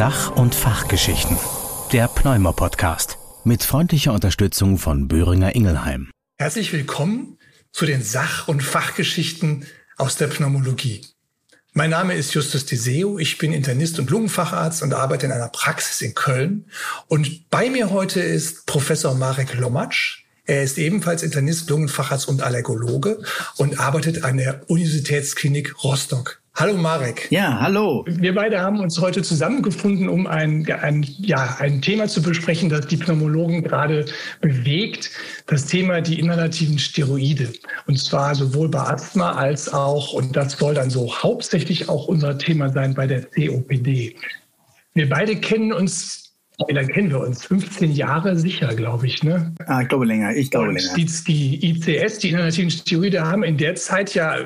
Sach- und Fachgeschichten. Der Pneumo-Podcast. Mit freundlicher Unterstützung von Böhringer Ingelheim. Herzlich willkommen zu den Sach- und Fachgeschichten aus der Pneumologie. Mein Name ist Justus Deseo, ich bin Internist und Lungenfacharzt und arbeite in einer Praxis in Köln. Und bei mir heute ist Professor Marek Lomatsch. Er ist ebenfalls Internist, Lungenfacharzt und Allergologe und arbeitet an der Universitätsklinik Rostock. Hallo Marek. Ja, hallo. Wir beide haben uns heute zusammengefunden, um ein, ein, ja, ein Thema zu besprechen, das die Pneumologen gerade bewegt. Das Thema die inhalativen Steroide. Und zwar sowohl bei Asthma als auch, und das soll dann so hauptsächlich auch unser Thema sein bei der COPD. Wir beide kennen uns wie lange kennen wir uns? 15 Jahre sicher, glaube ich, ne? Ah, ich glaube länger. Ich glaube Und länger. Die, die ICS, die inhalativen Steroide, haben in der Zeit ja,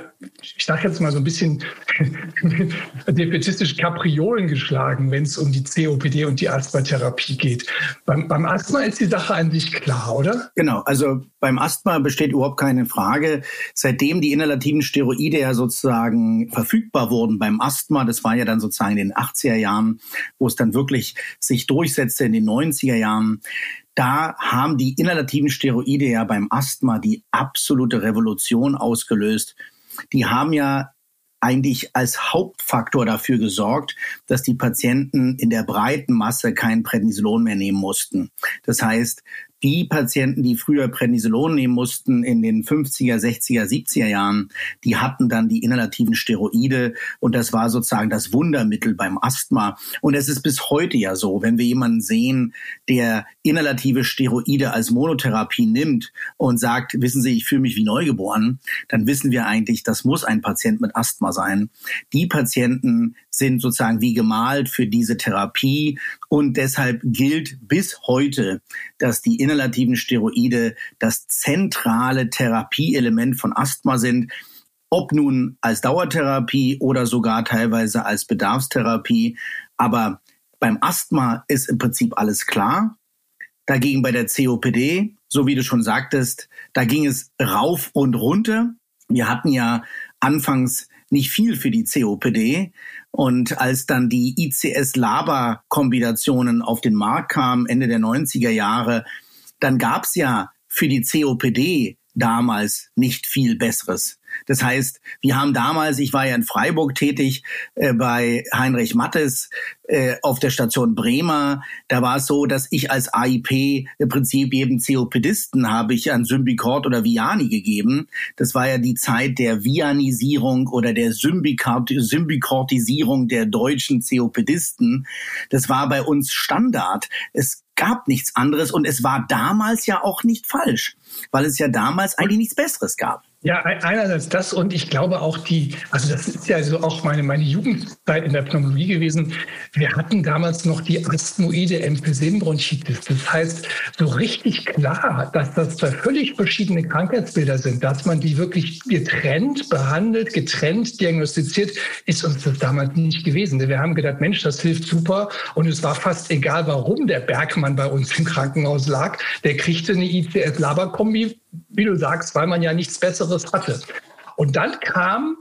ich sage jetzt mal so ein bisschen defetistisch Kapriolen geschlagen, wenn es um die COPD und die Asthmatherapie geht. Beim, beim Asthma ist die Sache an sich klar, oder? Genau, also beim Asthma besteht überhaupt keine Frage. Seitdem die inhalativen Steroide ja sozusagen verfügbar wurden beim Asthma, das war ja dann sozusagen in den 80er Jahren, wo es dann wirklich sich durchsetzte in den 90er Jahren, da haben die inhalativen Steroide ja beim Asthma die absolute Revolution ausgelöst. Die haben ja eigentlich als Hauptfaktor dafür gesorgt, dass die Patienten in der breiten Masse kein Prednisolon mehr nehmen mussten. Das heißt, die Patienten, die früher Prednisolon nehmen mussten in den 50er, 60er, 70er Jahren, die hatten dann die inhalativen Steroide und das war sozusagen das Wundermittel beim Asthma. Und es ist bis heute ja so, wenn wir jemanden sehen, der inhalative Steroide als Monotherapie nimmt und sagt, wissen Sie, ich fühle mich wie neugeboren, dann wissen wir eigentlich, das muss ein Patient mit Asthma sein. Die Patienten sind sozusagen wie gemalt für diese Therapie und deshalb gilt bis heute, dass die inhalativen Steroide das zentrale Therapieelement von Asthma sind. Ob nun als Dauertherapie oder sogar teilweise als Bedarfstherapie. Aber beim Asthma ist im Prinzip alles klar. Dagegen bei der COPD, so wie du schon sagtest, da ging es rauf und runter. Wir hatten ja anfangs nicht viel für die COPD. Und als dann die ICS-LABA-Kombinationen auf den Markt kamen, Ende der 90er Jahre, dann gab es ja für die COPD damals nicht viel Besseres. Das heißt, wir haben damals, ich war ja in Freiburg tätig, äh, bei Heinrich Mattes äh, auf der Station Bremer. Da war es so, dass ich als AIP im Prinzip jedem COPDisten habe ich an Symbicort oder Viani gegeben. Das war ja die Zeit der Vianisierung oder der Symbicortisierung der deutschen COPDisten. Das war bei uns Standard. Es gab nichts anderes und es war damals ja auch nicht falsch, weil es ja damals eigentlich nichts Besseres gab. Ja, einerseits das und ich glaube auch die, also das ist ja so auch meine, meine Jugendzeit in der Pneumologie gewesen. Wir hatten damals noch die asthmoide Emphysembronchitis. Das heißt, so richtig klar, dass das zwei völlig verschiedene Krankheitsbilder sind, dass man die wirklich getrennt behandelt, getrennt diagnostiziert, ist uns das damals nicht gewesen. Wir haben gedacht, Mensch, das hilft super und es war fast egal, warum der Bergmann bei uns im Krankenhaus lag. Der kriegte eine ICS-Laber-Kombi, wie du sagst, weil man ja nichts Besseres hatte. Und dann kam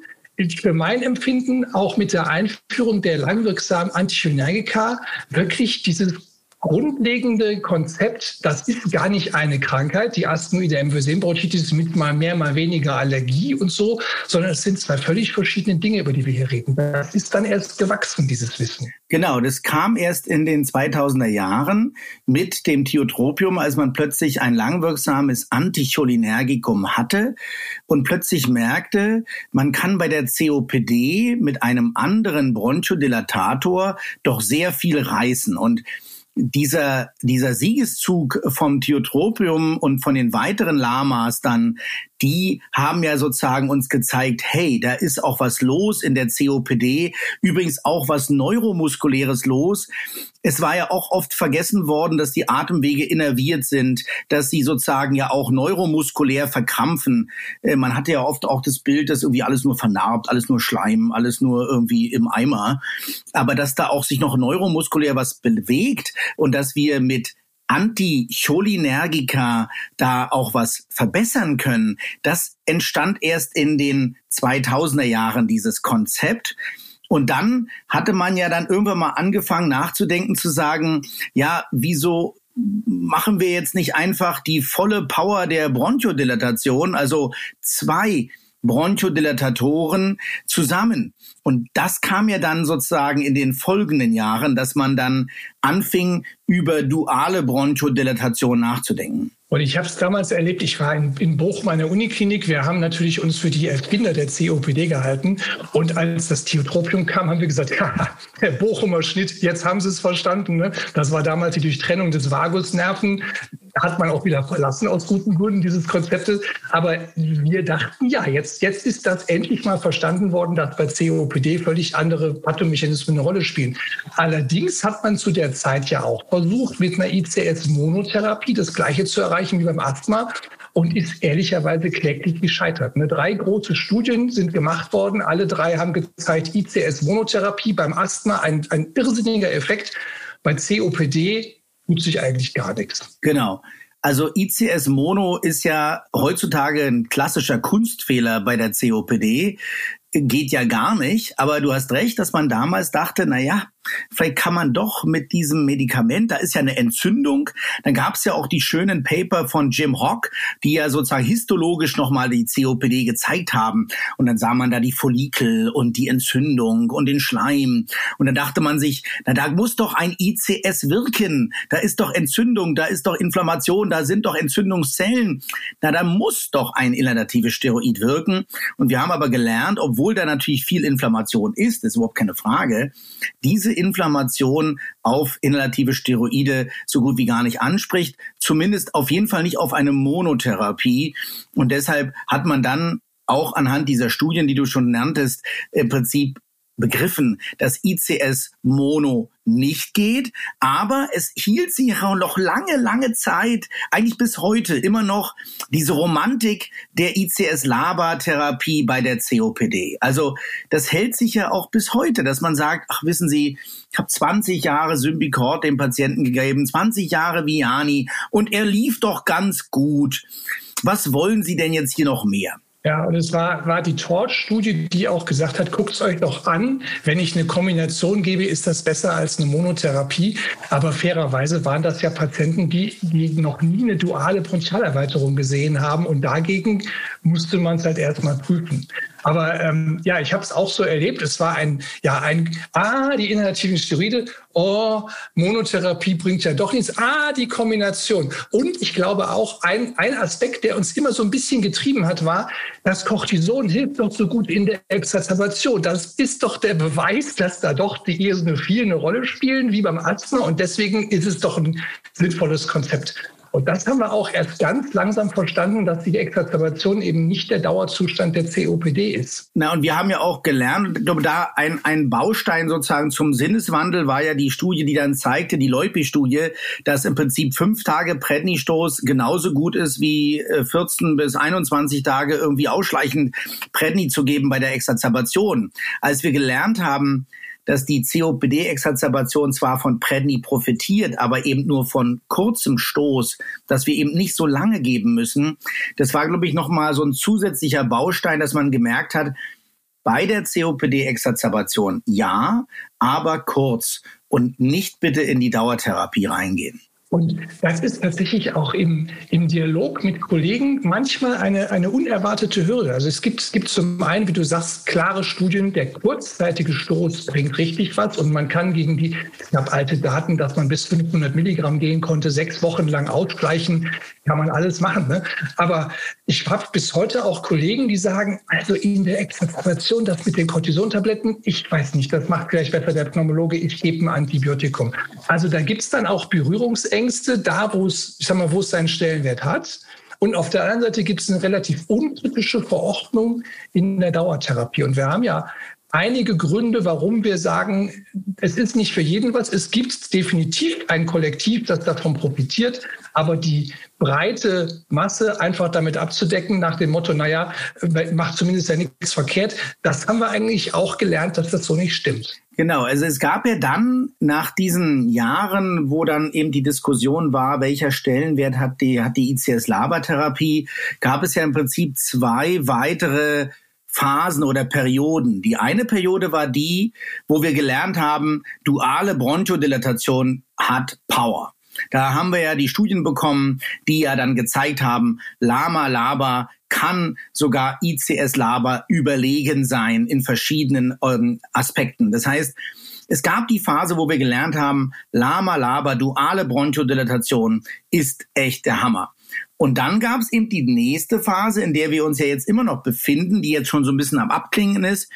für mein Empfinden auch mit der Einführung der langwirksamen Anticholinergika wirklich dieses grundlegende Konzept, das ist gar nicht eine Krankheit, die Asthmoide Emphysembronchitis mit mal mehr, mal weniger Allergie und so, sondern es sind zwei völlig verschiedene Dinge, über die wir hier reden. Das ist dann erst gewachsen, dieses Wissen. Genau, das kam erst in den 2000er Jahren mit dem Tiotropium, als man plötzlich ein langwirksames Anticholinergikum hatte und plötzlich merkte, man kann bei der COPD mit einem anderen Bronchodilatator doch sehr viel reißen und dieser, dieser Siegeszug vom Tiotropium und von den weiteren Lamas dann, die haben ja sozusagen uns gezeigt, hey, da ist auch was los in der COPD, übrigens auch was Neuromuskuläres los. Es war ja auch oft vergessen worden, dass die Atemwege innerviert sind, dass sie sozusagen ja auch neuromuskulär verkrampfen. Äh, man hatte ja oft auch das Bild, dass irgendwie alles nur vernarbt, alles nur Schleim, alles nur irgendwie im Eimer. Aber dass da auch sich noch neuromuskulär was bewegt und dass wir mit Anticholinergika da auch was verbessern können, das entstand erst in den 2000er Jahren, dieses Konzept. Und dann hatte man ja dann irgendwann mal angefangen nachzudenken, zu sagen, ja, wieso machen wir jetzt nicht einfach die volle Power der Bronchodilatation, also zwei Bronchodilatatoren zusammen. Und das kam ja dann sozusagen in den folgenden Jahren, dass man dann anfing, über duale Bronchodilatation nachzudenken. Und ich habe es damals erlebt, ich war in, in Bochum an der Uniklinik. Wir haben natürlich uns für die Erfinder der COPD gehalten. Und als das Thiotropium kam, haben wir gesagt, ja, der Bochumer Schnitt, jetzt haben sie es verstanden. Ne? Das war damals die Durchtrennung des Vagusnerven. Hat man auch wieder verlassen aus guten Gründen, dieses Konzeptes. Aber wir dachten, ja, jetzt, jetzt ist das endlich mal verstanden worden, dass bei COPD völlig andere Pathomechanismen eine Rolle spielen. Allerdings hat man zu der Zeit ja auch versucht, mit einer ICS-Monotherapie das Gleiche zu erreichen erreichen wie beim Asthma und ist ehrlicherweise kläglich gescheitert. Ne, drei große Studien sind gemacht worden. Alle drei haben gezeigt, ICS-Monotherapie beim Asthma ein, ein irrsinniger Effekt. Bei COPD tut sich eigentlich gar nichts. Genau. Also ICS Mono ist ja heutzutage ein klassischer Kunstfehler bei der COPD geht ja gar nicht. Aber du hast recht, dass man damals dachte, na ja, vielleicht kann man doch mit diesem Medikament, da ist ja eine Entzündung. Dann gab es ja auch die schönen Paper von Jim Hock, die ja sozusagen histologisch nochmal die COPD gezeigt haben. Und dann sah man da die Follikel und die Entzündung und den Schleim. Und dann dachte man sich, na da muss doch ein ICS wirken. Da ist doch Entzündung, da ist doch Inflammation, da sind doch Entzündungszellen. Na, da muss doch ein inhalatives Steroid wirken. Und wir haben aber gelernt, obwohl da natürlich viel Inflammation ist, ist überhaupt keine Frage, diese Inflammation auf inhalative Steroide so gut wie gar nicht anspricht, zumindest auf jeden Fall nicht auf eine Monotherapie. Und deshalb hat man dann auch anhand dieser Studien, die du schon nanntest, im Prinzip begriffen, dass ICS Mono nicht geht, aber es hielt sich auch noch lange, lange Zeit, eigentlich bis heute immer noch diese Romantik der ICS-LABA-Therapie bei der COPD. Also das hält sich ja auch bis heute, dass man sagt, ach wissen Sie, ich habe 20 Jahre Symbicort dem Patienten gegeben, 20 Jahre Viani und er lief doch ganz gut. Was wollen Sie denn jetzt hier noch mehr? Ja, und es war, war die Torch-Studie, die auch gesagt hat, guckt es euch doch an. Wenn ich eine Kombination gebe, ist das besser als eine Monotherapie. Aber fairerweise waren das ja Patienten, die, die noch nie eine duale Bronchialerweiterung gesehen haben. Und dagegen musste man es halt erstmal prüfen. Aber ähm, ja, ich habe es auch so erlebt. Es war ein, ja, ein, ah, die inhalativen Steroide, oh, Monotherapie bringt ja doch nichts. Ah, die Kombination. Und ich glaube auch, ein, ein Aspekt, der uns immer so ein bisschen getrieben hat, war, das Cortison hilft doch so gut in der Exacerbation. Das ist doch der Beweis, dass da doch die Eosinophilen eine Rolle spielen, wie beim Asthma. Und deswegen ist es doch ein sinnvolles Konzept. Und das haben wir auch erst ganz langsam verstanden, dass die Exacerbation eben nicht der Dauerzustand der COPD ist. Na, und wir haben ja auch gelernt, da ein, ein Baustein sozusagen zum Sinneswandel war ja die Studie, die dann zeigte, die Leupi-Studie, dass im Prinzip fünf Tage Prednistoß genauso gut ist wie 14 äh, bis 21 Tage irgendwie ausschleichend Predni zu geben bei der Exacerbation. Als wir gelernt haben, dass die COPD-Exacerbation zwar von Predni profitiert, aber eben nur von kurzem Stoß, dass wir eben nicht so lange geben müssen. Das war, glaube ich, nochmal so ein zusätzlicher Baustein, dass man gemerkt hat, bei der COPD-Exacerbation ja, aber kurz und nicht bitte in die Dauertherapie reingehen. Und das ist tatsächlich auch im, im Dialog mit Kollegen manchmal eine, eine unerwartete Hürde. Also es gibt, es gibt zum einen, wie du sagst, klare Studien, der kurzzeitige Stoß bringt richtig was und man kann gegen die, habe alte Daten, dass man bis 500 Milligramm gehen konnte, sechs Wochen lang ausgleichen, kann man alles machen. Ne? Aber ich habe bis heute auch Kollegen, die sagen, also in der Extraktion, das mit den Cortisontabletten, ich weiß nicht, das macht vielleicht besser der Pneumologe, ich gebe ein Antibiotikum. Also da gibt es dann auch Berührungsängste, da wo es, ich sag mal, wo es seinen Stellenwert hat. Und auf der anderen Seite gibt es eine relativ unkritische Verordnung in der Dauertherapie. Und wir haben ja einige Gründe, warum wir sagen, es ist nicht für jeden was. Es gibt definitiv ein Kollektiv, das davon profitiert, aber die breite Masse einfach damit abzudecken nach dem Motto, naja, macht zumindest ja nichts verkehrt, das haben wir eigentlich auch gelernt, dass das so nicht stimmt. Genau, also es gab ja dann nach diesen Jahren, wo dann eben die Diskussion war, welcher Stellenwert hat die, hat die ICS-Labertherapie, gab es ja im Prinzip zwei weitere Phasen oder Perioden. Die eine Periode war die, wo wir gelernt haben, duale Bronchodilatation hat Power. Da haben wir ja die Studien bekommen, die ja dann gezeigt haben, Lama Laba kann sogar ICS Laba überlegen sein in verschiedenen ähm, Aspekten. Das heißt, es gab die Phase, wo wir gelernt haben, Lama Laba, duale Bronchodilatation ist echt der Hammer. Und dann gab es eben die nächste Phase, in der wir uns ja jetzt immer noch befinden, die jetzt schon so ein bisschen am Abklingen ist,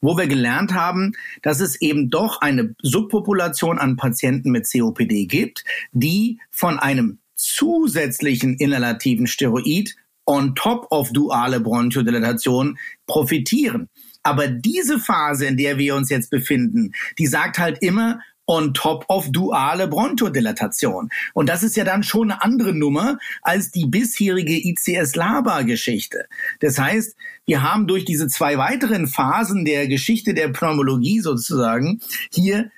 wo wir gelernt haben, dass es eben doch eine Subpopulation an Patienten mit COPD gibt, die von einem zusätzlichen inhalativen Steroid on top of duale Bronchodilatation profitieren. Aber diese Phase, in der wir uns jetzt befinden, die sagt halt immer, on top of duale Bronchodilatation. Und das ist ja dann schon eine andere Nummer als die bisherige ICS-LABA-Geschichte. Das heißt, wir haben durch diese zwei weiteren Phasen der Geschichte der Pneumologie sozusagen hier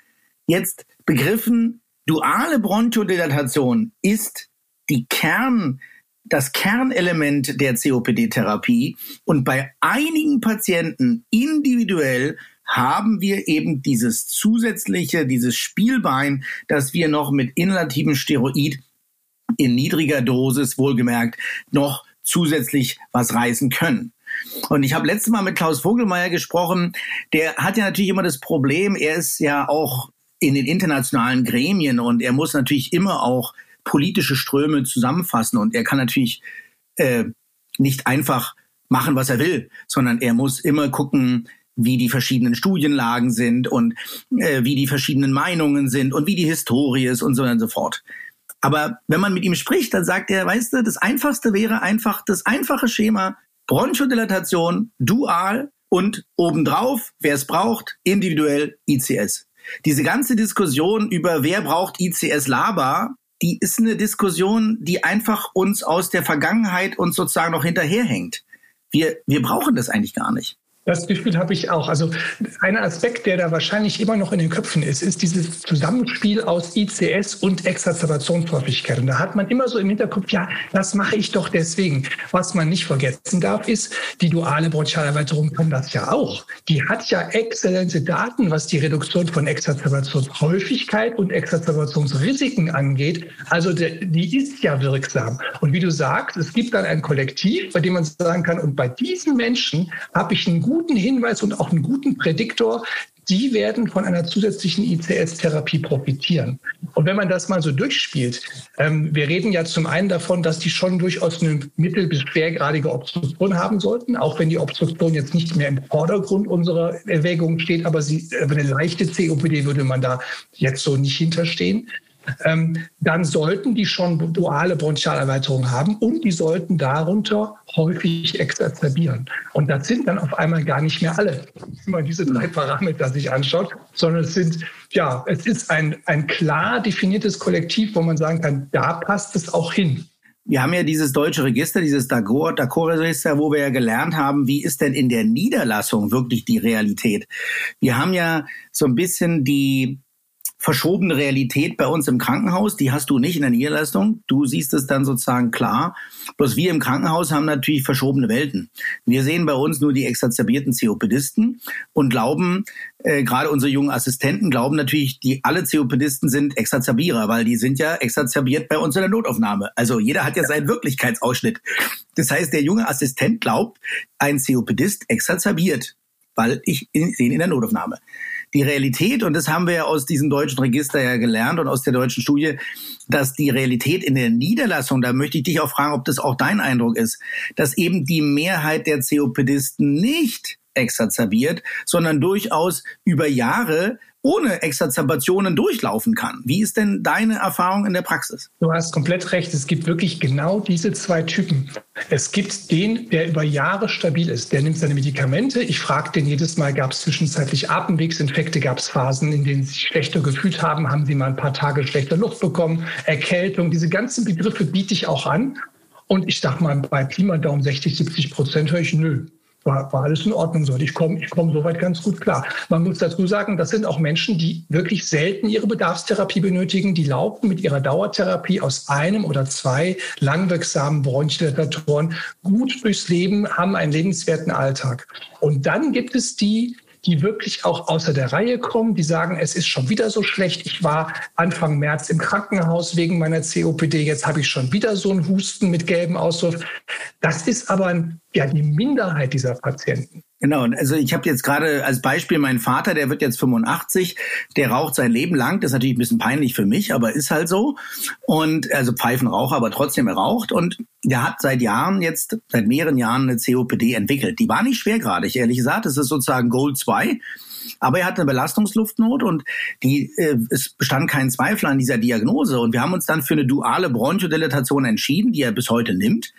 jetzt begriffen, duale Bronchodilatation ist die Kern das Kernelement der COPD-Therapie und bei einigen Patienten individuell haben wir eben dieses zusätzliche, dieses Spielbein, dass wir noch mit inhalativem Steroid in niedriger Dosis, wohlgemerkt, noch zusätzlich was reißen können. Und ich habe letztes Mal mit Klaus Vogelmeier gesprochen. Der hat ja natürlich immer das Problem, er ist ja auch in den internationalen Gremien und er muss natürlich immer auch politische Ströme zusammenfassen und er kann natürlich äh, nicht einfach machen, was er will, sondern er muss immer gucken, wie die verschiedenen Studienlagen sind und äh, wie die verschiedenen Meinungen sind und wie die Historie ist und so und so fort. Aber wenn man mit ihm spricht, dann sagt er, weißt du, das Einfachste wäre einfach das einfache Schema Bronchodilatation, dual und obendrauf, wer es braucht, individuell ICS. Diese ganze Diskussion über wer braucht ICS LABA, die ist eine Diskussion, die einfach uns aus der Vergangenheit uns sozusagen noch hinterherhängt. Wir, wir brauchen das eigentlich gar nicht. Das Gefühl habe ich auch. Also ein Aspekt, der da wahrscheinlich immer noch in den Köpfen ist, ist dieses Zusammenspiel aus ICS und Exazerbationshäufigkeit. Und da hat man immer so im Hinterkopf, ja, das mache ich doch deswegen. Was man nicht vergessen darf, ist, die duale Bronchialerweiterung kann das ja auch. Die hat ja exzellente Daten, was die Reduktion von Exazerbationshäufigkeit und Exazerbationsrisiken angeht. Also die ist ja wirksam. Und wie du sagst, es gibt dann ein Kollektiv, bei dem man sagen kann, und bei diesen Menschen habe ich einen guten Hinweis und auch einen guten Prädiktor, die werden von einer zusätzlichen ICS-Therapie profitieren. Und wenn man das mal so durchspielt, ähm, wir reden ja zum einen davon, dass die schon durchaus eine mittel- bis schwergradige Obstruktion haben sollten, auch wenn die Obstruktion jetzt nicht mehr im Vordergrund unserer Erwägungen steht, aber sie, äh, eine leichte COPD würde man da jetzt so nicht hinterstehen dann sollten die schon duale Bronchialerweiterung haben und die sollten darunter häufig exazerbieren. Und das sind dann auf einmal gar nicht mehr alle, wenn man diese drei Parameter sich anschaut, sondern es sind, ja, es ist ein, ein klar definiertes Kollektiv, wo man sagen kann, da passt es auch hin. Wir haben ja dieses deutsche Register, dieses DACOR-Register, wo wir ja gelernt haben, wie ist denn in der Niederlassung wirklich die Realität. Wir haben ja so ein bisschen die verschobene Realität bei uns im Krankenhaus, die hast du nicht in der Niederlassung. Du siehst es dann sozusagen klar. Bloß wir im Krankenhaus haben natürlich verschobene Welten. Wir sehen bei uns nur die exazerbierten COPDisten und glauben, äh, gerade unsere jungen Assistenten glauben natürlich, die alle COPDisten sind Exazerbierer, weil die sind ja exazerbiert bei uns in der Notaufnahme. Also jeder hat ja seinen Wirklichkeitsausschnitt. Das heißt, der junge Assistent glaubt, ein COPDist exazerbiert, weil ich sehe ihn in der Notaufnahme die Realität, und das haben wir ja aus diesem deutschen Register ja gelernt und aus der deutschen Studie, dass die Realität in der Niederlassung, da möchte ich dich auch fragen, ob das auch dein Eindruck ist, dass eben die Mehrheit der COPDisten nicht exazerbiert, sondern durchaus über Jahre ohne Exazerbationen durchlaufen kann. Wie ist denn deine Erfahrung in der Praxis? Du hast komplett recht. Es gibt wirklich genau diese zwei Typen. Es gibt den, der über Jahre stabil ist. Der nimmt seine Medikamente. Ich frage den jedes Mal, gab es zwischenzeitlich Atemwegsinfekte, gab es Phasen, in denen sie sich schlechter gefühlt haben, haben sie mal ein paar Tage schlechter Luft bekommen, Erkältung. Diese ganzen Begriffe biete ich auch an. Und ich sage mal, bei Daumen 60, 70 Prozent höre ich, nö, war, war alles in Ordnung so. Ich komme ich komm soweit ganz gut klar. Man muss dazu sagen, das sind auch Menschen, die wirklich selten ihre Bedarfstherapie benötigen. Die laufen mit ihrer Dauertherapie aus einem oder zwei langwirksamen Bronchdilatatoren gut durchs Leben, haben einen lebenswerten Alltag. Und dann gibt es die, die wirklich auch außer der Reihe kommen, die sagen, es ist schon wieder so schlecht. Ich war Anfang März im Krankenhaus wegen meiner COPD, jetzt habe ich schon wieder so einen Husten mit gelbem Auswurf. Das ist aber ja die Minderheit dieser Patienten. Genau, also ich habe jetzt gerade als Beispiel meinen Vater, der wird jetzt 85, der raucht sein Leben lang. Das ist natürlich ein bisschen peinlich für mich, aber ist halt so. Und also Pfeifenraucher, aber trotzdem er raucht. Und der hat seit Jahren jetzt, seit mehreren Jahren eine COPD entwickelt. Die war nicht schwergradig, ehrlich gesagt. Das ist sozusagen Gold 2. Aber er hat eine Belastungsluftnot und die, äh, es bestand kein Zweifel an dieser Diagnose. Und wir haben uns dann für eine duale Bronchodilatation entschieden, die er bis heute nimmt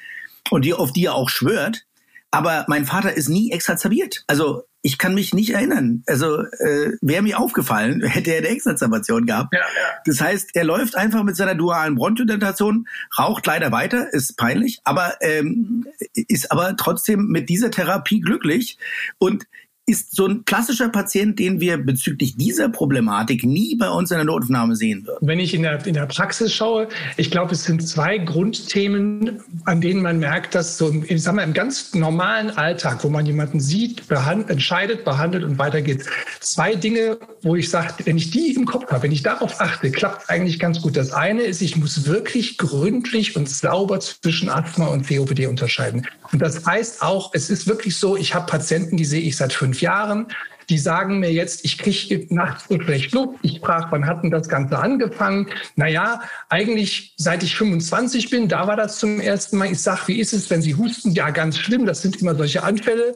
und die, auf die er auch schwört. Aber mein Vater ist nie exazerbiert. Also ich kann mich nicht erinnern. Also äh, wäre mir aufgefallen, hätte er eine Exazerbation gehabt. Ja, ja. Das heißt, er läuft einfach mit seiner dualen Bronchodilatation, raucht leider weiter, ist peinlich, aber ähm, ist aber trotzdem mit dieser Therapie glücklich und ist so ein klassischer Patient, den wir bezüglich dieser Problematik nie bei uns in der Notaufnahme sehen würden. Wenn ich in der, in der Praxis schaue, ich glaube, es sind zwei Grundthemen, an denen man merkt, dass so ich sag mal, im ganz normalen Alltag, wo man jemanden sieht, behand, entscheidet, behandelt und weitergeht, zwei Dinge, wo ich sage, wenn ich die im Kopf habe, wenn ich darauf achte, klappt eigentlich ganz gut. Das eine ist, ich muss wirklich gründlich und sauber zwischen Asthma und COPD unterscheiden. Und das heißt auch, es ist wirklich so, ich habe Patienten, die sehe ich seit fünf Jahren, die sagen mir jetzt, ich kriege nachts so schlecht Luft. Ich frage, wann hat denn das Ganze angefangen? Naja, eigentlich seit ich 25 bin, da war das zum ersten Mal. Ich sage, wie ist es, wenn Sie husten? Ja, ganz schlimm, das sind immer solche Anfälle.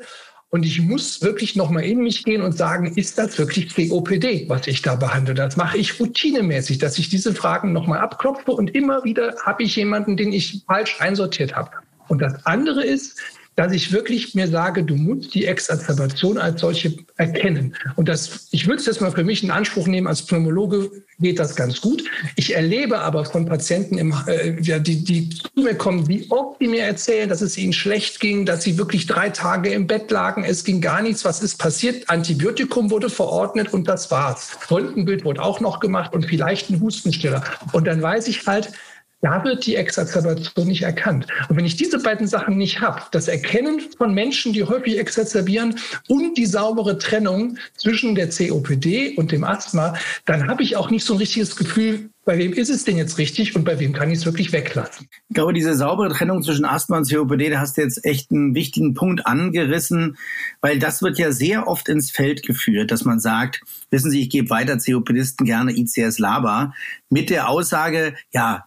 Und ich muss wirklich nochmal in mich gehen und sagen, ist das wirklich COPD, was ich da behandle? Das mache ich routinemäßig, dass ich diese Fragen nochmal abklopfe und immer wieder habe ich jemanden, den ich falsch einsortiert habe. Und das andere ist, dass ich wirklich mir sage, du musst die Exazerbation als solche erkennen. Und das, ich würde es jetzt mal für mich in Anspruch nehmen, als Pneumologe geht das ganz gut. Ich erlebe aber von Patienten, im, äh, die, die zu mir kommen, wie oft die mir erzählen, dass es ihnen schlecht ging, dass sie wirklich drei Tage im Bett lagen, es ging gar nichts, was ist passiert? Antibiotikum wurde verordnet und das war's. Röntgenbild wurde auch noch gemacht und vielleicht ein Hustenstiller. Und dann weiß ich halt, da wird die Exazerbation nicht erkannt. Und wenn ich diese beiden Sachen nicht habe, das Erkennen von Menschen, die häufig exazerbieren und die saubere Trennung zwischen der COPD und dem Asthma, dann habe ich auch nicht so ein richtiges Gefühl, bei wem ist es denn jetzt richtig und bei wem kann ich es wirklich weglassen? Ich glaube, diese saubere Trennung zwischen Asthma und COPD, da hast du jetzt echt einen wichtigen Punkt angerissen, weil das wird ja sehr oft ins Feld geführt, dass man sagt, wissen Sie, ich gebe weiter COPDisten gerne ICS-LABA mit der Aussage, ja,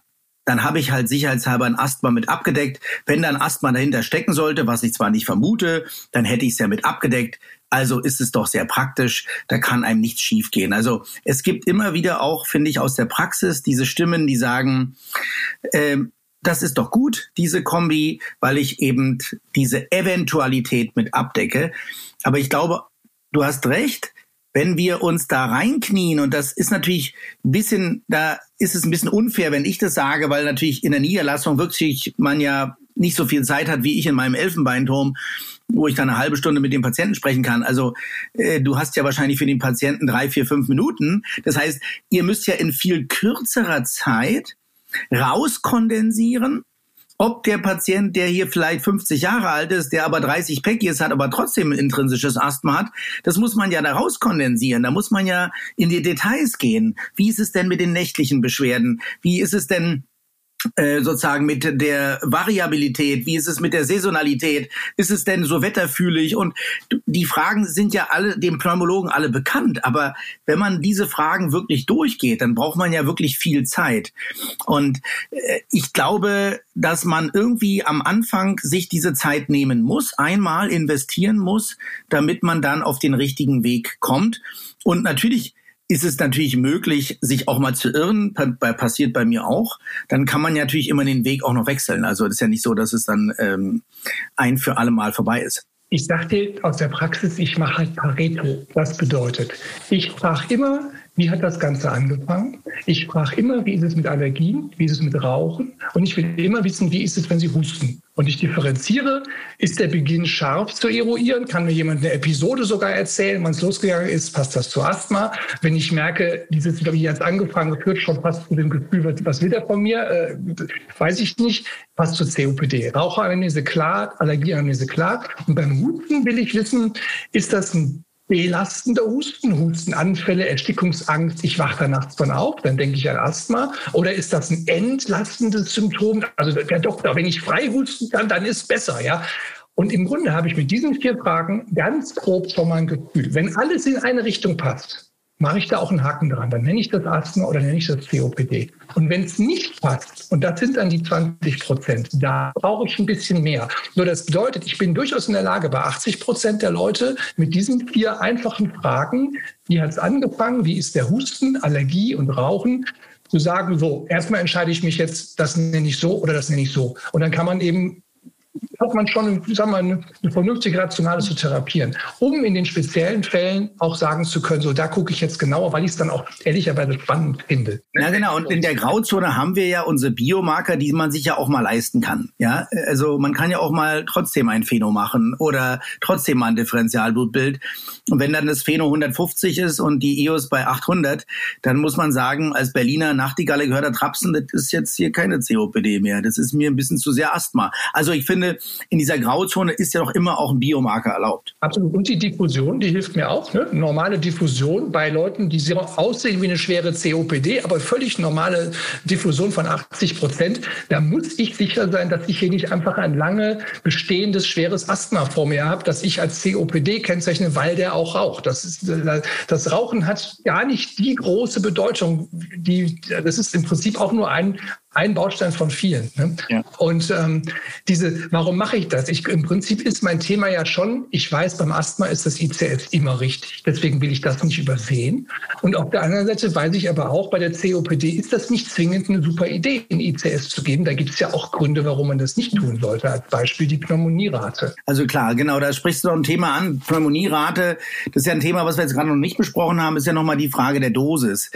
dann habe ich halt sicherheitshalber ein Asthma mit abgedeckt. Wenn dann Asthma dahinter stecken sollte, was ich zwar nicht vermute, dann hätte ich es ja mit abgedeckt. Also ist es doch sehr praktisch, da kann einem nichts schiefgehen. Also es gibt immer wieder auch, finde ich, aus der Praxis diese Stimmen, die sagen, äh, das ist doch gut, diese Kombi, weil ich eben diese Eventualität mit abdecke. Aber ich glaube, du hast recht, wenn wir uns da reinknien, und das ist natürlich ein bisschen, da ist es ein bisschen unfair, wenn ich das sage, weil natürlich in der Niederlassung wirklich man ja nicht so viel Zeit hat wie ich in meinem Elfenbeinturm, wo ich dann eine halbe Stunde mit dem Patienten sprechen kann. Also äh, du hast ja wahrscheinlich für den Patienten drei, vier, fünf Minuten. Das heißt, ihr müsst ja in viel kürzerer Zeit rauskondensieren ob der Patient, der hier vielleicht 50 Jahre alt ist, der aber 30 Packies hat, aber trotzdem intrinsisches Asthma hat, das muss man ja daraus kondensieren. Da muss man ja in die Details gehen. Wie ist es denn mit den nächtlichen Beschwerden? Wie ist es denn sozusagen mit der Variabilität, wie ist es mit der Saisonalität, ist es denn so wetterfühlig? Und die Fragen sind ja alle dem Pneumologen alle bekannt, aber wenn man diese Fragen wirklich durchgeht, dann braucht man ja wirklich viel Zeit. Und äh, ich glaube, dass man irgendwie am Anfang sich diese Zeit nehmen muss, einmal investieren muss, damit man dann auf den richtigen Weg kommt. Und natürlich ist es natürlich möglich, sich auch mal zu irren, passiert bei mir auch, dann kann man natürlich immer den Weg auch noch wechseln. Also es ist ja nicht so, dass es dann ähm, ein für alle Mal vorbei ist. Ich sagte aus der Praxis, ich mache halt Pareto. Das bedeutet, ich frage immer wie hat das Ganze angefangen? Ich frage immer, wie ist es mit Allergien, wie ist es mit Rauchen? Und ich will immer wissen, wie ist es, wenn Sie husten? Und ich differenziere, ist der Beginn scharf zu eruieren? Kann mir jemand eine Episode sogar erzählen, wann es losgegangen ist? Passt das zu Asthma? Wenn ich merke, dieses, wie jetzt angefangen, führt schon fast zu dem Gefühl, was will der von mir? Äh, weiß ich nicht. Passt zur COPD. Raucheranamnese klar, Allergieanamnese klar. Und beim Husten will ich wissen, ist das ein belastender Husten, Hustenanfälle, Erstickungsangst, ich wache da nachts von auf, dann denke ich an Asthma. Oder ist das ein entlastendes Symptom? Also der Doktor, wenn ich frei husten kann, dann ist besser, ja. Und im Grunde habe ich mit diesen vier Fragen ganz grob schon mal ein Gefühl. Wenn alles in eine Richtung passt, mache ich da auch einen Haken dran. Dann nenne ich das Asthma oder nenne ich das COPD. Und wenn es nicht passt, und das sind dann die 20 Prozent, da brauche ich ein bisschen mehr. Nur das bedeutet, ich bin durchaus in der Lage, bei 80 Prozent der Leute mit diesen vier einfachen Fragen, wie hat es angefangen, wie ist der Husten, Allergie und Rauchen, zu sagen, so, erstmal entscheide ich mich jetzt, das nenne ich so oder das nenne ich so. Und dann kann man eben hat man schon sagen wir, eine, vernünftige Rationale zu therapieren, um in den speziellen Fällen auch sagen zu können, so da gucke ich jetzt genauer, weil ich es dann auch ehrlicherweise spannend finde. Ja, genau. Und in der Grauzone haben wir ja unsere Biomarker, die man sich ja auch mal leisten kann. Ja, also man kann ja auch mal trotzdem ein Pheno machen oder trotzdem mal ein Differentialblutbild. Und wenn dann das Pheno 150 ist und die EOS bei 800, dann muss man sagen, als Berliner Nachtigalle gehört der Trapsen, das ist jetzt hier keine COPD mehr. Das ist mir ein bisschen zu sehr Asthma. Also ich finde, in dieser Grauzone ist ja doch immer auch ein Biomarker erlaubt. Absolut. Und die Diffusion, die hilft mir auch. Ne? Normale Diffusion bei Leuten, die sehr aussehen wie eine schwere COPD, aber völlig normale Diffusion von 80 Prozent. Da muss ich sicher sein, dass ich hier nicht einfach ein lange bestehendes schweres Asthma vor mir habe, das ich als COPD kennzeichne, weil der auch raucht. Das, ist, das Rauchen hat gar nicht die große Bedeutung. Die, das ist im Prinzip auch nur ein, ein Baustein von vielen. Ne? Ja. Und ähm, diese, warum mache ich das? Ich, Im Prinzip ist mein Thema ja schon, ich weiß, beim Asthma ist das ICS immer richtig. Deswegen will ich das nicht übersehen. Und auf der anderen Seite weiß ich aber auch, bei der COPD ist das nicht zwingend eine super Idee, in ICS zu geben. Da gibt es ja auch Gründe, warum man das nicht tun sollte. Als Beispiel die Pneumonierate. Also klar, genau, da sprichst du noch ein Thema an. Pneumonierate, das ist ja ein Thema, was wir jetzt gerade noch nicht besprochen haben, ist ja nochmal die Frage der Dosis.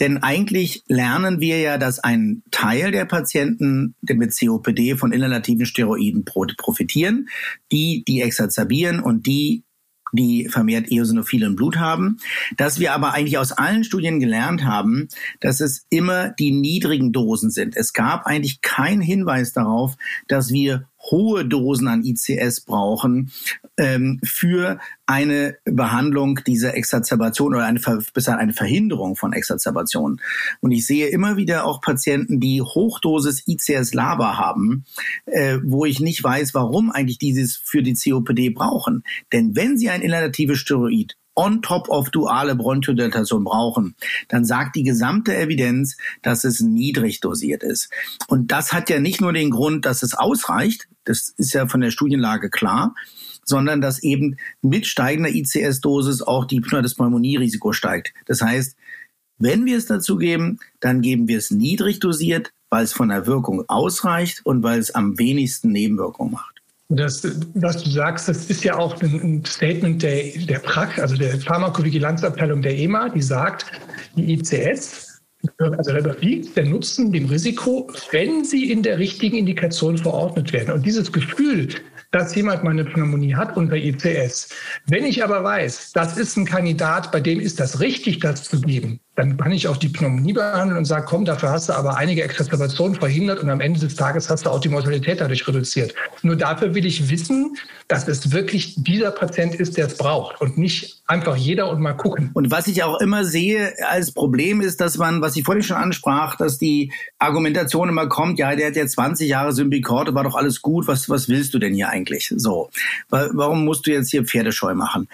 Denn eigentlich lernen wir ja, dass ein Teil der Patienten mit COPD von inhalativen Steroiden profitieren, die, die exacerbieren und die, die vermehrt Eosinophile im Blut haben, dass wir aber eigentlich aus allen Studien gelernt haben, dass es immer die niedrigen Dosen sind. Es gab eigentlich keinen Hinweis darauf, dass wir hohe Dosen an ICS brauchen ähm, für eine Behandlung dieser Exazerbation oder eine, besser eine Verhinderung von Exazerbationen. Und ich sehe immer wieder auch Patienten, die Hochdosis ICS-Laber haben, äh, wo ich nicht weiß, warum eigentlich dieses für die COPD brauchen. Denn wenn sie ein inhalatives Steroid on top of duale Bronchodilatation brauchen, dann sagt die gesamte Evidenz, dass es niedrig dosiert ist. Und das hat ja nicht nur den Grund, dass es ausreicht, das ist ja von der Studienlage klar, sondern dass eben mit steigender ICS-Dosis auch die, das Pneumonierisiko steigt. Das heißt, wenn wir es dazu geben, dann geben wir es niedrig dosiert, weil es von der Wirkung ausreicht und weil es am wenigsten Nebenwirkungen macht. Das, was du sagst, das ist ja auch ein Statement der, der PRAC, also der Pharmakovigilanzabteilung der EMA, die sagt, die ICS, also da überwiegt der Nutzen dem Risiko, wenn sie in der richtigen Indikation verordnet werden. Und dieses Gefühl, dass jemand mal eine Pneumonie hat unter ICS. Wenn ich aber weiß, das ist ein Kandidat, bei dem ist das richtig, das zu geben, dann kann ich auch die Pneumonie behandeln und sagen, komm, dafür hast du aber einige Exazerbationen verhindert und am Ende des Tages hast du auch die Mortalität dadurch reduziert. Nur dafür will ich wissen, dass es wirklich dieser Patient ist, der es braucht und nicht einfach jeder und mal gucken. Und was ich auch immer sehe als Problem ist, dass man, was ich vorhin schon ansprach, dass die Argumentation immer kommt, ja, der hat ja 20 Jahre Symbicort, war doch alles gut, was, was willst du denn hier eigentlich? So, warum musst du jetzt hier Pferdescheu machen?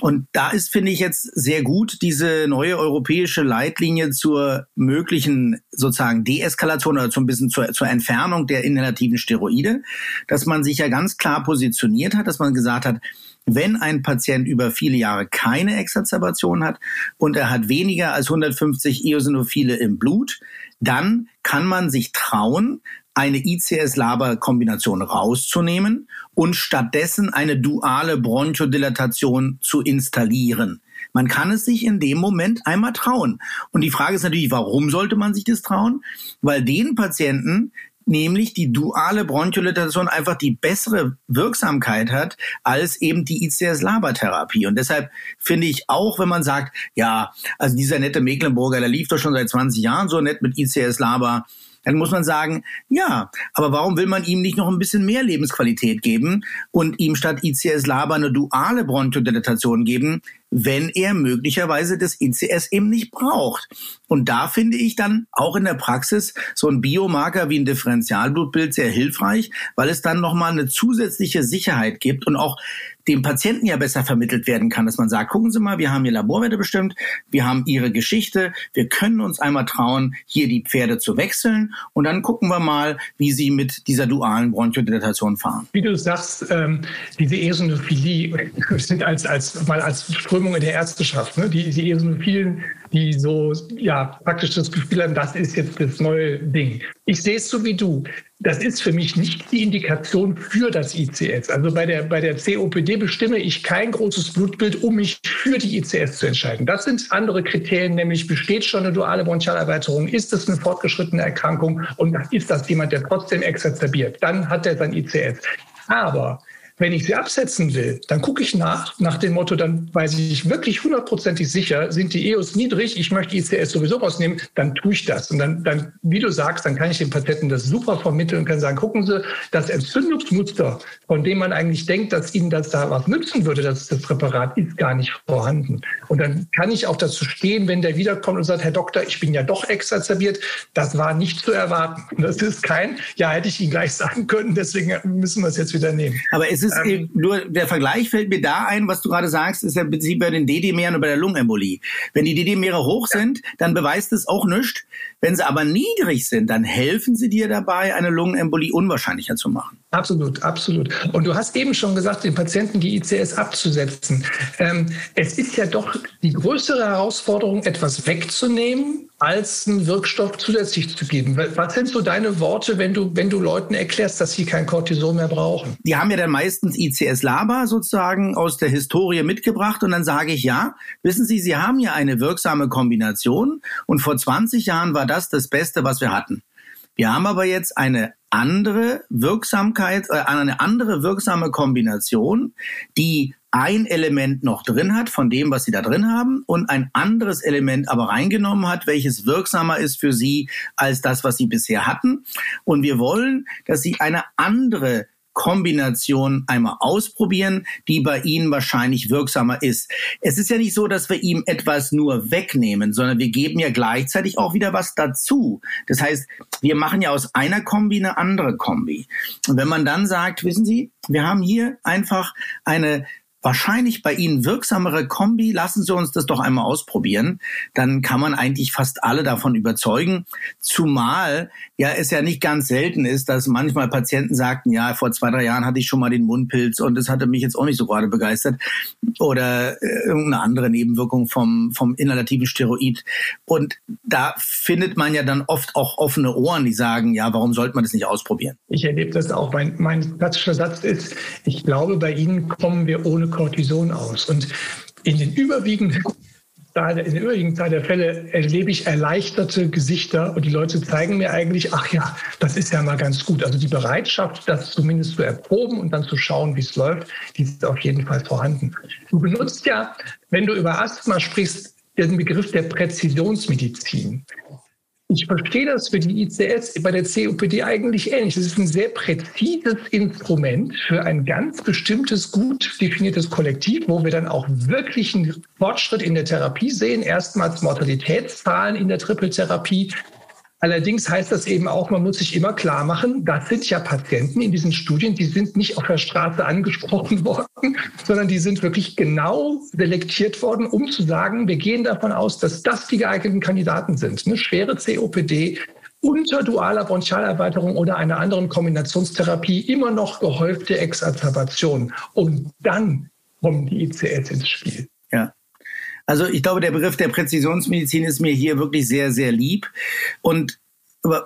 Und da ist, finde ich jetzt sehr gut, diese neue europäische Leitlinie zur möglichen sozusagen Deeskalation oder so ein bisschen zur, zur Entfernung der inhalativen Steroide, dass man sich ja ganz klar positioniert hat, dass man gesagt hat, wenn ein Patient über viele Jahre keine Exazerbation hat und er hat weniger als 150 Eosinophile im Blut, dann kann man sich trauen, eine ICS-Laber-Kombination rauszunehmen und stattdessen eine duale Bronchodilatation zu installieren. Man kann es sich in dem Moment einmal trauen. Und die Frage ist natürlich, warum sollte man sich das trauen? Weil den Patienten, nämlich die duale Bronchodilatation einfach die bessere Wirksamkeit hat als eben die ICS-Labertherapie. Und deshalb finde ich auch, wenn man sagt, ja, also dieser nette Mecklenburger, der lief doch schon seit 20 Jahren so nett mit ICS-Laber, dann muss man sagen, ja, aber warum will man ihm nicht noch ein bisschen mehr Lebensqualität geben und ihm statt ICS-Laber eine duale Bronchodilatation geben, wenn er möglicherweise das ICS eben nicht braucht. Und da finde ich dann auch in der Praxis so ein Biomarker wie ein Differentialblutbild sehr hilfreich, weil es dann nochmal eine zusätzliche Sicherheit gibt und auch dem Patienten ja besser vermittelt werden kann, dass man sagt, gucken Sie mal, wir haben hier Laborwerte bestimmt, wir haben Ihre Geschichte, wir können uns einmal trauen, hier die Pferde zu wechseln und dann gucken wir mal, wie Sie mit dieser dualen Bronchodilatation fahren. Wie du sagst, ähm, diese Eosinophilie sind als, als, mal als Strömung in der Ärzteschaft, ne? die, die Eosinophilen, die so ja praktisch das Gefühl haben, das ist jetzt das neue Ding. Ich sehe es so wie du. Das ist für mich nicht die Indikation für das ICS. Also bei der, bei der COPD bestimme ich kein großes Blutbild, um mich für die ICS zu entscheiden. Das sind andere Kriterien, nämlich besteht schon eine duale Bronchialerweiterung, ist es eine fortgeschrittene Erkrankung und ist das jemand, der trotzdem exacerbiert, dann hat er sein ICS. Aber wenn ich sie absetzen will, dann gucke ich nach, nach dem Motto, dann weiß ich wirklich hundertprozentig sicher, sind die EOS niedrig, ich möchte ICS sowieso rausnehmen, dann tue ich das. Und dann, dann, wie du sagst, dann kann ich den Patienten das super vermitteln und kann sagen, gucken Sie, das Entzündungsmuster, von dem man eigentlich denkt, dass Ihnen das da was nützen würde, das, das Präparat, ist gar nicht vorhanden. Und dann kann ich auch dazu stehen, wenn der wiederkommt und sagt, Herr Doktor, ich bin ja doch exacerbiert, das war nicht zu erwarten. Das ist kein, ja, hätte ich Ihnen gleich sagen können, deswegen müssen wir es jetzt wieder nehmen. Aber es ist ähm, nur, der Vergleich fällt mir da ein, was du gerade sagst, ist ja im Prinzip bei den DD-Meeren und bei der Lungenembolie. Wenn die DD-Meere hoch sind, dann beweist es auch nichts. Wenn sie aber niedrig sind, dann helfen sie dir dabei, eine Lungenembolie unwahrscheinlicher zu machen. Absolut, absolut. Und du hast eben schon gesagt, den Patienten die ICS abzusetzen. Ähm, es ist ja doch die größere Herausforderung, etwas wegzunehmen, als einen Wirkstoff zusätzlich zu geben. Was sind so deine Worte, wenn du, wenn du Leuten erklärst, dass sie kein Cortison mehr brauchen? Die haben ja dann meistens ICS-Laber sozusagen aus der Historie mitgebracht und dann sage ich, ja, wissen Sie, Sie haben ja eine wirksame Kombination und vor 20 Jahren war das das Beste, was wir hatten. Wir haben aber jetzt eine andere Wirksamkeit, äh, eine andere wirksame Kombination, die ein Element noch drin hat von dem, was sie da drin haben und ein anderes Element aber reingenommen hat, welches wirksamer ist für sie als das, was sie bisher hatten. Und wir wollen, dass sie eine andere Kombination einmal ausprobieren, die bei Ihnen wahrscheinlich wirksamer ist. Es ist ja nicht so, dass wir ihm etwas nur wegnehmen, sondern wir geben ja gleichzeitig auch wieder was dazu. Das heißt, wir machen ja aus einer Kombi eine andere Kombi. Und wenn man dann sagt, wissen Sie, wir haben hier einfach eine wahrscheinlich bei Ihnen wirksamere Kombi, lassen Sie uns das doch einmal ausprobieren, dann kann man eigentlich fast alle davon überzeugen. Zumal ja es ja nicht ganz selten ist, dass manchmal Patienten sagten, ja, vor zwei, drei Jahren hatte ich schon mal den Mundpilz und das hatte mich jetzt auch nicht so gerade begeistert oder äh, irgendeine andere Nebenwirkung vom, vom inhalativen Steroid. Und da findet man ja dann oft auch offene Ohren, die sagen, ja, warum sollte man das nicht ausprobieren? Ich erlebe das auch. Mein, mein klassischer Satz ist, ich glaube, bei Ihnen kommen wir ohne Cortison aus. Und in den überwiegenden in der überwiegenden Zahl der Fälle erlebe ich erleichterte Gesichter und die Leute zeigen mir eigentlich, ach ja, das ist ja mal ganz gut. Also die Bereitschaft, das zumindest zu erproben und dann zu schauen, wie es läuft, die ist auf jeden Fall vorhanden. Du benutzt ja, wenn du über Asthma sprichst, den Begriff der Präzisionsmedizin. Ich verstehe das für die ICS bei der COPD eigentlich ähnlich. Es ist ein sehr präzises Instrument für ein ganz bestimmtes, gut definiertes Kollektiv, wo wir dann auch wirklich einen Fortschritt in der Therapie sehen. Erstmals Mortalitätszahlen in der Trippeltherapie, Allerdings heißt das eben auch, man muss sich immer klar machen, das sind ja Patienten in diesen Studien, die sind nicht auf der Straße angesprochen worden, sondern die sind wirklich genau selektiert worden, um zu sagen, wir gehen davon aus, dass das die geeigneten Kandidaten sind. Eine schwere COPD, unter dualer Bronchialerweiterung oder einer anderen Kombinationstherapie immer noch gehäufte Exacerbation. Und dann kommen die ICS ins Spiel. Ja. Also ich glaube, der Begriff der Präzisionsmedizin ist mir hier wirklich sehr, sehr lieb. Und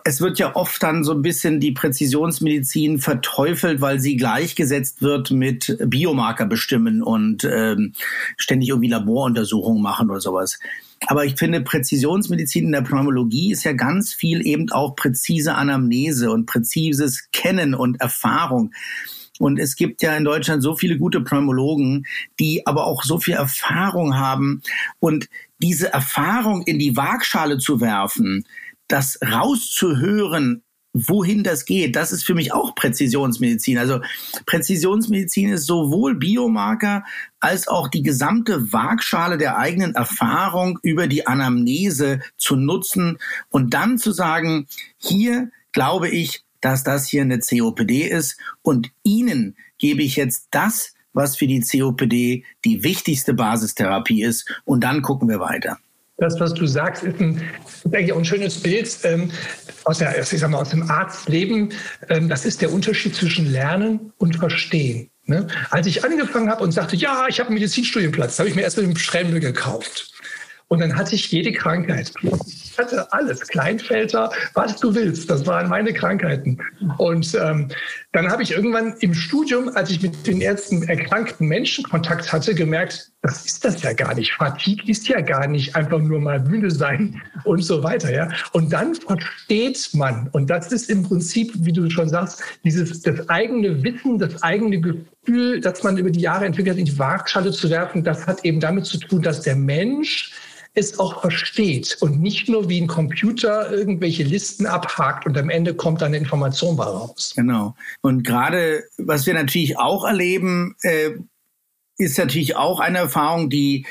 es wird ja oft dann so ein bisschen die Präzisionsmedizin verteufelt, weil sie gleichgesetzt wird mit Biomarker bestimmen und ähm, ständig irgendwie Laboruntersuchungen machen oder sowas. Aber ich finde, Präzisionsmedizin in der Pneumologie ist ja ganz viel eben auch präzise Anamnese und präzises Kennen und Erfahrung. Und es gibt ja in Deutschland so viele gute Pneumologen, die aber auch so viel Erfahrung haben. Und diese Erfahrung in die Waagschale zu werfen, das rauszuhören, wohin das geht, das ist für mich auch Präzisionsmedizin. Also Präzisionsmedizin ist sowohl Biomarker als auch die gesamte Waagschale der eigenen Erfahrung über die Anamnese zu nutzen und dann zu sagen, hier glaube ich, dass das hier eine COPD ist und Ihnen gebe ich jetzt das, was für die COPD die wichtigste Basistherapie ist und dann gucken wir weiter. Das, was du sagst, ist, ein, denke ich, auch ein schönes Bild ähm, aus, der, ich sag mal, aus dem Arztleben. Ähm, das ist der Unterschied zwischen Lernen und Verstehen. Ne? Als ich angefangen habe und sagte, ja, ich habe einen Medizinstudienplatz, habe ich mir erst mit dem Schremmel gekauft. Und dann hatte ich jede Krankheit. Ich hatte alles, Kleinfelter, was du willst. Das waren meine Krankheiten. Und ähm, dann habe ich irgendwann im Studium, als ich mit den ersten erkrankten Menschen Kontakt hatte, gemerkt, das ist das ja gar nicht. Fatigue ist ja gar nicht einfach nur mal Bühne sein und so weiter. Ja? Und dann versteht man, und das ist im Prinzip, wie du schon sagst, dieses das eigene Wissen, das eigene Gefühl, das man über die Jahre entwickelt hat, in die Waagschale zu werfen, das hat eben damit zu tun, dass der Mensch es auch versteht und nicht nur wie ein Computer irgendwelche Listen abhakt und am Ende kommt dann Information bei raus. Genau. Und gerade, was wir natürlich auch erleben, äh, ist natürlich auch eine Erfahrung, die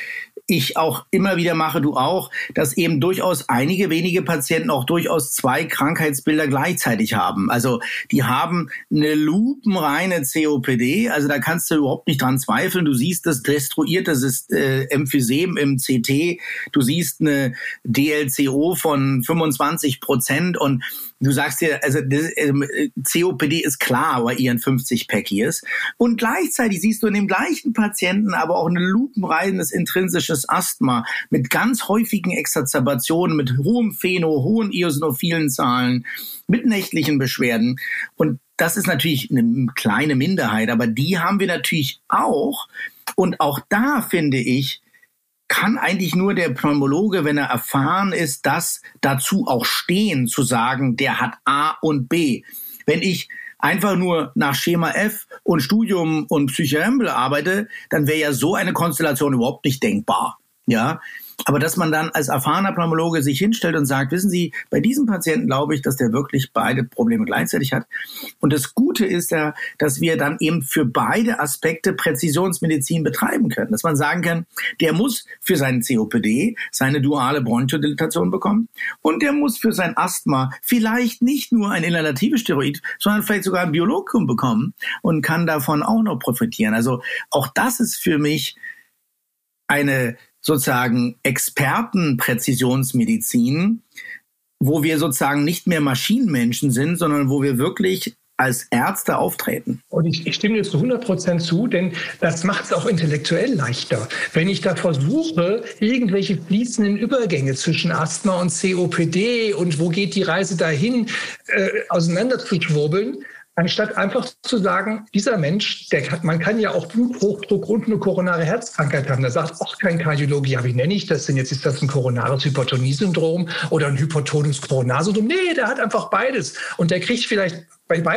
ich auch immer wieder mache, du auch, dass eben durchaus einige wenige Patienten auch durchaus zwei Krankheitsbilder gleichzeitig haben. Also die haben eine lupenreine COPD, also da kannst du überhaupt nicht dran zweifeln. Du siehst das destruierte äh, Emphysem im CT, du siehst eine DLCO von 25 Prozent und du sagst dir, also das, äh, COPD ist klar bei ihren 50 Packies. Und gleichzeitig siehst du in dem gleichen Patienten aber auch ein lupenreines intrinsisches Asthma mit ganz häufigen Exacerbationen, mit hohem Pheno, hohen eosinophilen Zahlen, mit nächtlichen Beschwerden. Und das ist natürlich eine kleine Minderheit, aber die haben wir natürlich auch. Und auch da finde ich, kann eigentlich nur der Pneumologe, wenn er erfahren ist, das dazu auch stehen, zu sagen, der hat A und B. Wenn ich einfach nur nach Schema F und Studium und Psychoembel arbeite, dann wäre ja so eine Konstellation überhaupt nicht denkbar. Ja, aber dass man dann als erfahrener Pneumologe sich hinstellt und sagt, wissen Sie, bei diesem Patienten glaube ich, dass der wirklich beide Probleme gleichzeitig hat. Und das Gute ist ja, dass wir dann eben für beide Aspekte Präzisionsmedizin betreiben können. Dass man sagen kann, der muss für seinen COPD seine duale Bronchodilatation bekommen und der muss für sein Asthma vielleicht nicht nur ein inhalatives Steroid, sondern vielleicht sogar ein Biologikum bekommen und kann davon auch noch profitieren. Also auch das ist für mich eine sozusagen Expertenpräzisionsmedizin, wo wir sozusagen nicht mehr Maschinenmenschen sind, sondern wo wir wirklich als Ärzte auftreten. Und ich, ich stimme dir zu 100 Prozent zu, denn das macht es auch intellektuell leichter. Wenn ich da versuche, irgendwelche fließenden Übergänge zwischen Asthma und COPD und wo geht die Reise dahin, äh, auseinanderzuschwurbeln, anstatt einfach zu sagen, dieser Mensch, der hat, man kann ja auch Bluthochdruck und eine koronare Herzkrankheit haben. Da sagt auch kein Kardiologe, ja, wie nenne ich das denn jetzt? Ist das ein koronares Hypertoniesyndrom oder ein hypertones Koronarsyndrom? Nee, der hat einfach beides. Und der kriegt vielleicht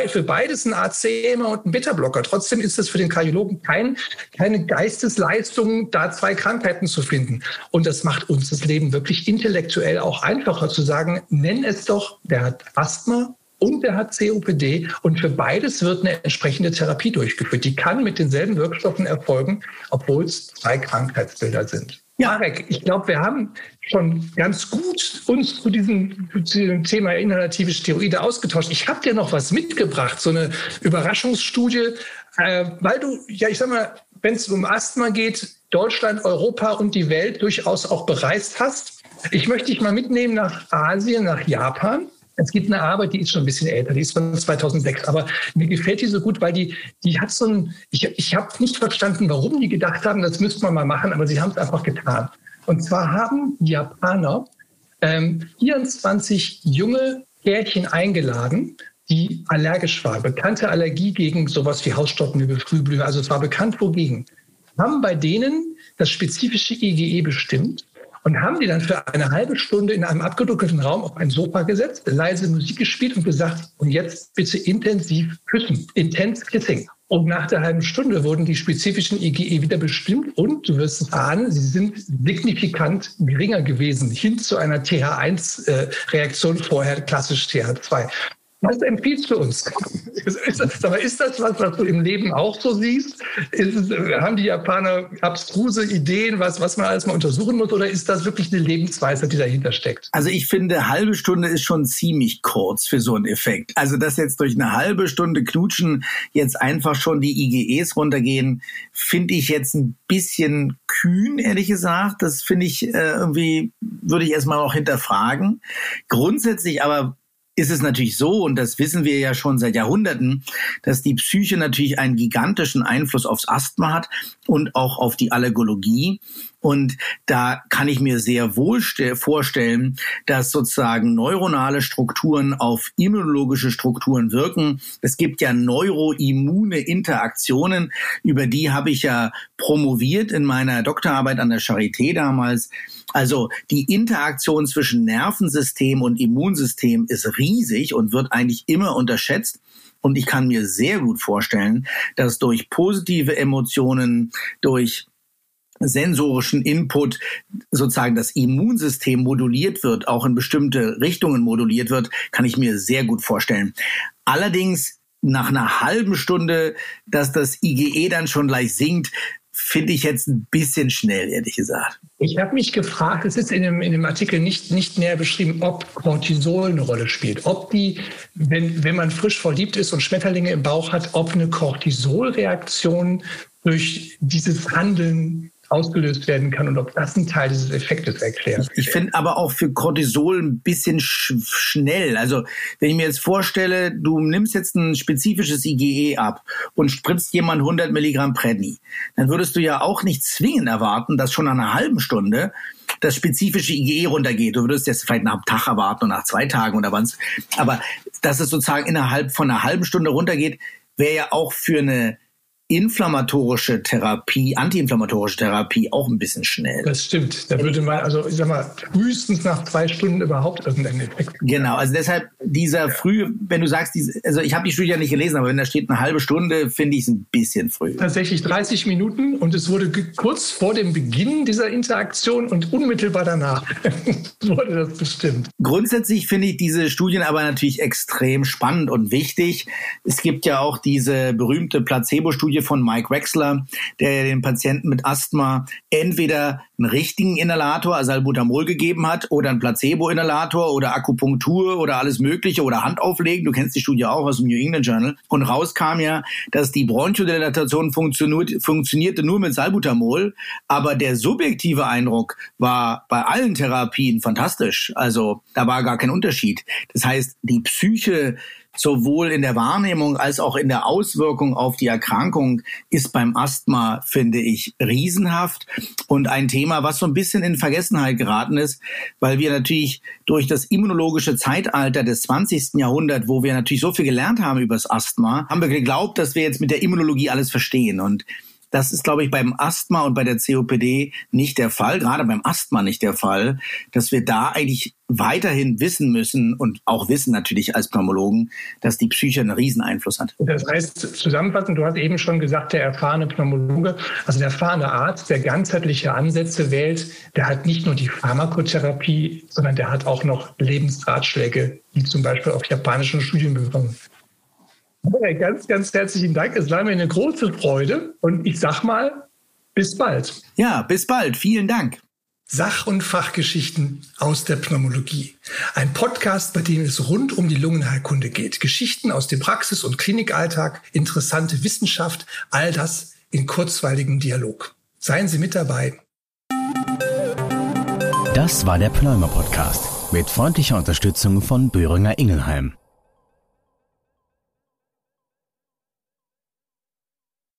für beides ein AC und ein Beta-Blocker. Trotzdem ist es für den Kardiologen kein, keine Geistesleistung, da zwei Krankheiten zu finden. Und das macht uns das Leben wirklich intellektuell auch einfacher zu sagen, nenn es doch, der hat Asthma und er hat COPD und für beides wird eine entsprechende Therapie durchgeführt. Die kann mit denselben Wirkstoffen erfolgen, obwohl es zwei Krankheitsbilder sind. Ja, Marek, ich glaube, wir haben schon ganz gut uns zu diesem, zu diesem Thema inhalative Steroide ausgetauscht. Ich habe dir noch was mitgebracht, so eine Überraschungsstudie, äh, weil du, ja, ich sag mal, wenn es um Asthma geht, Deutschland, Europa und die Welt durchaus auch bereist hast. Ich möchte dich mal mitnehmen nach Asien, nach Japan. Es gibt eine Arbeit, die ist schon ein bisschen älter, die ist von 2006, aber mir gefällt die so gut, weil die, die hat so ein, ich, ich habe nicht verstanden, warum die gedacht haben, das müsste man mal machen, aber sie haben es einfach getan. Und zwar haben die Japaner ähm, 24 junge Pärchen eingeladen, die allergisch war, bekannte Allergie gegen sowas wie Hausstaubmilbe, Frühblühe, also es war bekannt wogegen, haben bei denen das spezifische IgE bestimmt und haben die dann für eine halbe Stunde in einem abgedunkelten Raum auf ein Sofa gesetzt, leise Musik gespielt und gesagt, und jetzt bitte intensiv küssen, intense kissing. Und nach der halben Stunde wurden die spezifischen IgE wieder bestimmt und du wirst es ahnen, sie sind signifikant geringer gewesen, hin zu einer TH1-Reaktion äh, vorher klassisch TH2. Was empfiehlst du uns? Ist aber ist das was, was du im Leben auch so siehst? Es, haben die Japaner abstruse Ideen, was, was man alles mal untersuchen muss? Oder ist das wirklich eine Lebensweise, die dahinter steckt? Also ich finde, halbe Stunde ist schon ziemlich kurz für so einen Effekt. Also dass jetzt durch eine halbe Stunde Knutschen jetzt einfach schon die IGEs runtergehen, finde ich jetzt ein bisschen kühn, ehrlich gesagt. Das finde ich äh, irgendwie, würde ich erstmal auch hinterfragen. Grundsätzlich aber ist es natürlich so, und das wissen wir ja schon seit Jahrhunderten, dass die Psyche natürlich einen gigantischen Einfluss aufs Asthma hat und auch auf die Allergologie. Und da kann ich mir sehr wohl vorstellen, dass sozusagen neuronale Strukturen auf immunologische Strukturen wirken. Es gibt ja neuroimmune Interaktionen, über die habe ich ja promoviert in meiner Doktorarbeit an der Charité damals. Also die Interaktion zwischen Nervensystem und Immunsystem ist riesig und wird eigentlich immer unterschätzt. Und ich kann mir sehr gut vorstellen, dass durch positive Emotionen, durch sensorischen Input sozusagen das Immunsystem moduliert wird, auch in bestimmte Richtungen moduliert wird, kann ich mir sehr gut vorstellen. Allerdings nach einer halben Stunde, dass das IgE dann schon gleich sinkt, finde ich jetzt ein bisschen schnell, ehrlich gesagt. Ich habe mich gefragt, es ist in dem, in dem Artikel nicht, nicht näher beschrieben, ob Cortisol eine Rolle spielt. Ob die, wenn, wenn man frisch verliebt ist und Schmetterlinge im Bauch hat, ob eine Cortisolreaktion durch dieses Handeln ausgelöst werden kann und ob das ein Teil dieses Effektes erklärt. Ich, ich finde aber auch für Cortisol ein bisschen sch schnell. Also wenn ich mir jetzt vorstelle, du nimmst jetzt ein spezifisches IgE ab und spritzt jemand 100 Milligramm Predni, dann würdest du ja auch nicht zwingend erwarten, dass schon nach einer halben Stunde das spezifische IgE runtergeht. Du würdest jetzt vielleicht nach einem Tag erwarten und nach zwei Tagen oder wann Aber dass es sozusagen innerhalb von einer halben Stunde runtergeht, wäre ja auch für eine inflammatorische Therapie, antiinflammatorische Therapie auch ein bisschen schnell. Das stimmt. Da würde man, also ich sag mal, frühestens nach zwei Stunden überhaupt irgendeinen Effekt. Genau, also deshalb dieser früh, wenn du sagst, also ich habe die Studie ja nicht gelesen, aber wenn da steht eine halbe Stunde, finde ich es ein bisschen früh. Tatsächlich 30 Minuten und es wurde kurz vor dem Beginn dieser Interaktion und unmittelbar danach wurde das bestimmt. Grundsätzlich finde ich diese Studien aber natürlich extrem spannend und wichtig. Es gibt ja auch diese berühmte Placebo-Studie von Mike Wexler, der den Patienten mit Asthma entweder einen richtigen Inhalator, also Salbutamol gegeben hat, oder einen Placebo-Inhalator oder Akupunktur oder alles Mögliche oder Handauflegen. Du kennst die Studie auch aus dem New England Journal. Und rauskam ja, dass die Bronchodilatation funktioniert, funktionierte nur mit Salbutamol, aber der subjektive Eindruck war bei allen Therapien fantastisch. Also da war gar kein Unterschied. Das heißt, die Psyche sowohl in der Wahrnehmung als auch in der Auswirkung auf die Erkrankung ist beim Asthma, finde ich, riesenhaft und ein Thema, was so ein bisschen in Vergessenheit geraten ist, weil wir natürlich durch das immunologische Zeitalter des 20. Jahrhunderts, wo wir natürlich so viel gelernt haben über das Asthma, haben wir geglaubt, dass wir jetzt mit der Immunologie alles verstehen und das ist, glaube ich, beim Asthma und bei der COPD nicht der Fall, gerade beim Asthma nicht der Fall, dass wir da eigentlich weiterhin wissen müssen und auch wissen natürlich als Pneumologen, dass die Psyche einen riesen Einfluss hat. Das heißt, zusammenfassend, du hast eben schon gesagt, der erfahrene Pneumologe, also der erfahrene Arzt, der ganzheitliche Ansätze wählt, der hat nicht nur die Pharmakotherapie, sondern der hat auch noch Lebensratschläge, die zum Beispiel auf japanischen Studien bekommen. Ganz, ganz herzlichen Dank. Es war mir eine große Freude und ich sag mal, bis bald. Ja, bis bald. Vielen Dank. Sach- und Fachgeschichten aus der Pneumologie. Ein Podcast, bei dem es rund um die Lungenheilkunde geht. Geschichten aus dem Praxis- und Klinikalltag, interessante Wissenschaft, all das in kurzweiligem Dialog. Seien Sie mit dabei. Das war der Pneuma-Podcast mit freundlicher Unterstützung von Böhringer Ingelheim.